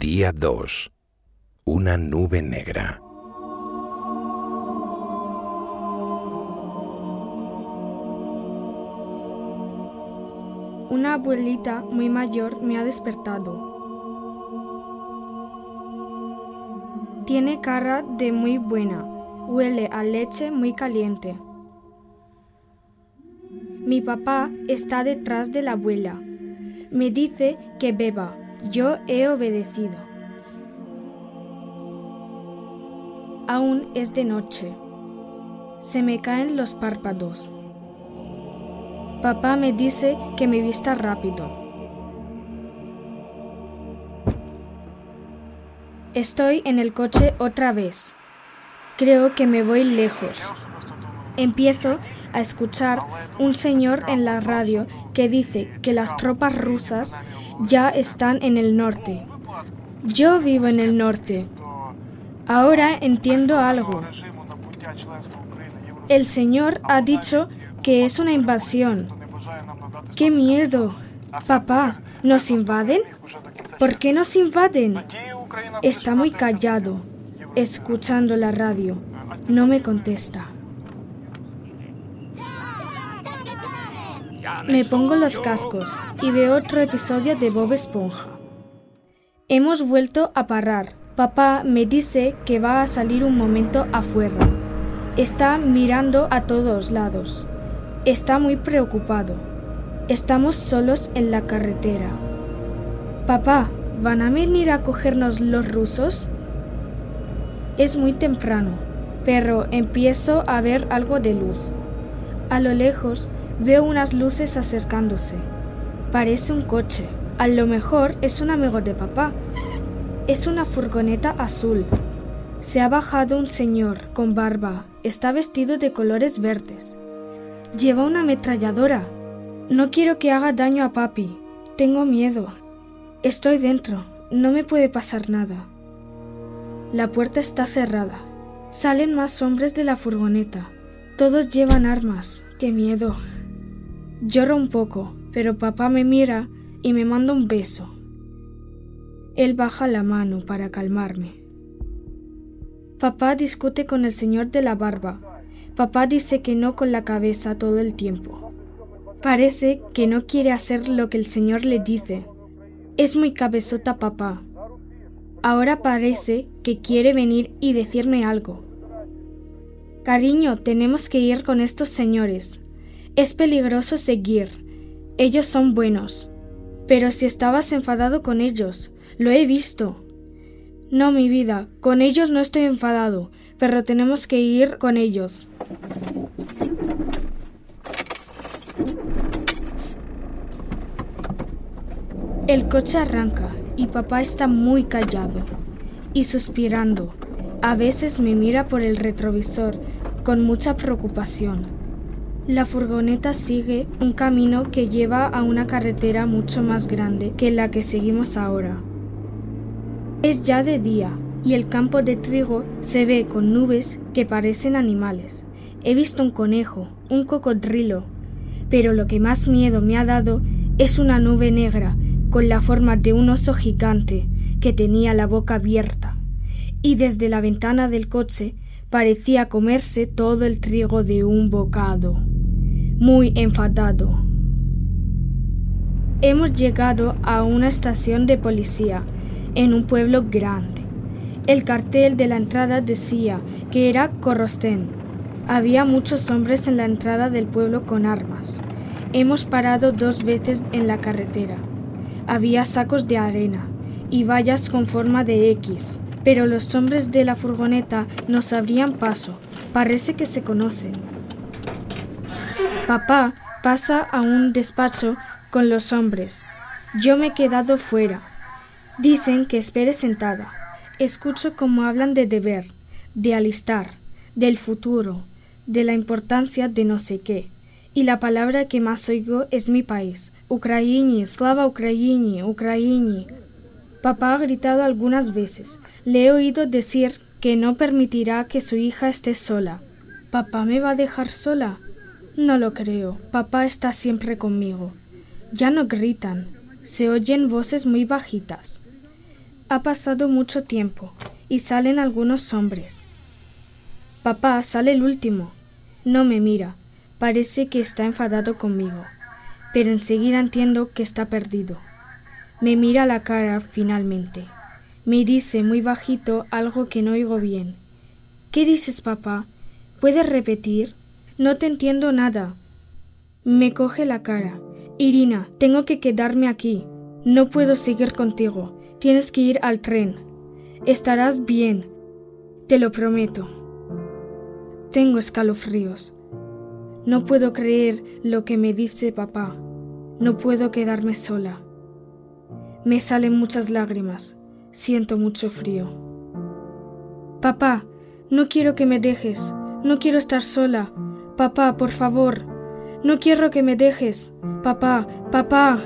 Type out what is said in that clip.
Día 2. Una nube negra. Una abuelita muy mayor me ha despertado. Tiene cara de muy buena, huele a leche muy caliente. Mi papá está detrás de la abuela. Me dice que beba. Yo he obedecido. Aún es de noche. Se me caen los párpados. Papá me dice que me vista rápido. Estoy en el coche otra vez. Creo que me voy lejos. Empiezo a escuchar un señor en la radio que dice que las tropas rusas ya están en el norte. Yo vivo en el norte. Ahora entiendo algo. El señor ha dicho que es una invasión. ¡Qué miedo! Papá, ¿nos invaden? ¿Por qué nos invaden? Está muy callado, escuchando la radio. No me contesta. Me pongo los cascos y veo otro episodio de Bob Esponja. Hemos vuelto a parar. Papá me dice que va a salir un momento afuera. Está mirando a todos lados. Está muy preocupado. Estamos solos en la carretera. Papá, ¿van a venir a cogernos los rusos? Es muy temprano, pero empiezo a ver algo de luz. A lo lejos Veo unas luces acercándose. Parece un coche. A lo mejor es un amigo de papá. Es una furgoneta azul. Se ha bajado un señor con barba. Está vestido de colores verdes. Lleva una ametralladora. No quiero que haga daño a papi. Tengo miedo. Estoy dentro. No me puede pasar nada. La puerta está cerrada. Salen más hombres de la furgoneta. Todos llevan armas. ¡Qué miedo! Lloro un poco, pero papá me mira y me manda un beso. Él baja la mano para calmarme. Papá discute con el señor de la barba. Papá dice que no con la cabeza todo el tiempo. Parece que no quiere hacer lo que el señor le dice. Es muy cabezota papá. Ahora parece que quiere venir y decirme algo. Cariño, tenemos que ir con estos señores. Es peligroso seguir. Ellos son buenos. Pero si estabas enfadado con ellos, lo he visto. No, mi vida, con ellos no estoy enfadado, pero tenemos que ir con ellos. El coche arranca y papá está muy callado y suspirando. A veces me mira por el retrovisor con mucha preocupación. La furgoneta sigue un camino que lleva a una carretera mucho más grande que la que seguimos ahora. Es ya de día y el campo de trigo se ve con nubes que parecen animales. He visto un conejo, un cocodrilo, pero lo que más miedo me ha dado es una nube negra con la forma de un oso gigante que tenía la boca abierta y desde la ventana del coche parecía comerse todo el trigo de un bocado muy enfadado. Hemos llegado a una estación de policía en un pueblo grande. El cartel de la entrada decía que era Corrostén. Había muchos hombres en la entrada del pueblo con armas. Hemos parado dos veces en la carretera. Había sacos de arena y vallas con forma de X, pero los hombres de la furgoneta nos abrían paso. Parece que se conocen. Papá pasa a un despacho con los hombres. Yo me he quedado fuera. Dicen que espere sentada. Escucho cómo hablan de deber, de alistar, del futuro, de la importancia de no sé qué. Y la palabra que más oigo es mi país. Ucraini, slava Ucraini, Ucraini. Papá ha gritado algunas veces. Le he oído decir que no permitirá que su hija esté sola. ¿Papá me va a dejar sola? No lo creo. Papá está siempre conmigo. Ya no gritan. Se oyen voces muy bajitas. Ha pasado mucho tiempo y salen algunos hombres. Papá sale el último. No me mira. Parece que está enfadado conmigo, pero enseguida entiendo que está perdido. Me mira la cara finalmente. Me dice muy bajito algo que no oigo bien. ¿Qué dices, papá? ¿Puedes repetir? No te entiendo nada. Me coge la cara. Irina, tengo que quedarme aquí. No puedo seguir contigo. Tienes que ir al tren. Estarás bien. Te lo prometo. Tengo escalofríos. No puedo creer lo que me dice papá. No puedo quedarme sola. Me salen muchas lágrimas. Siento mucho frío. Papá, no quiero que me dejes. No quiero estar sola. Papá, por favor. No quiero que me dejes. Papá, papá.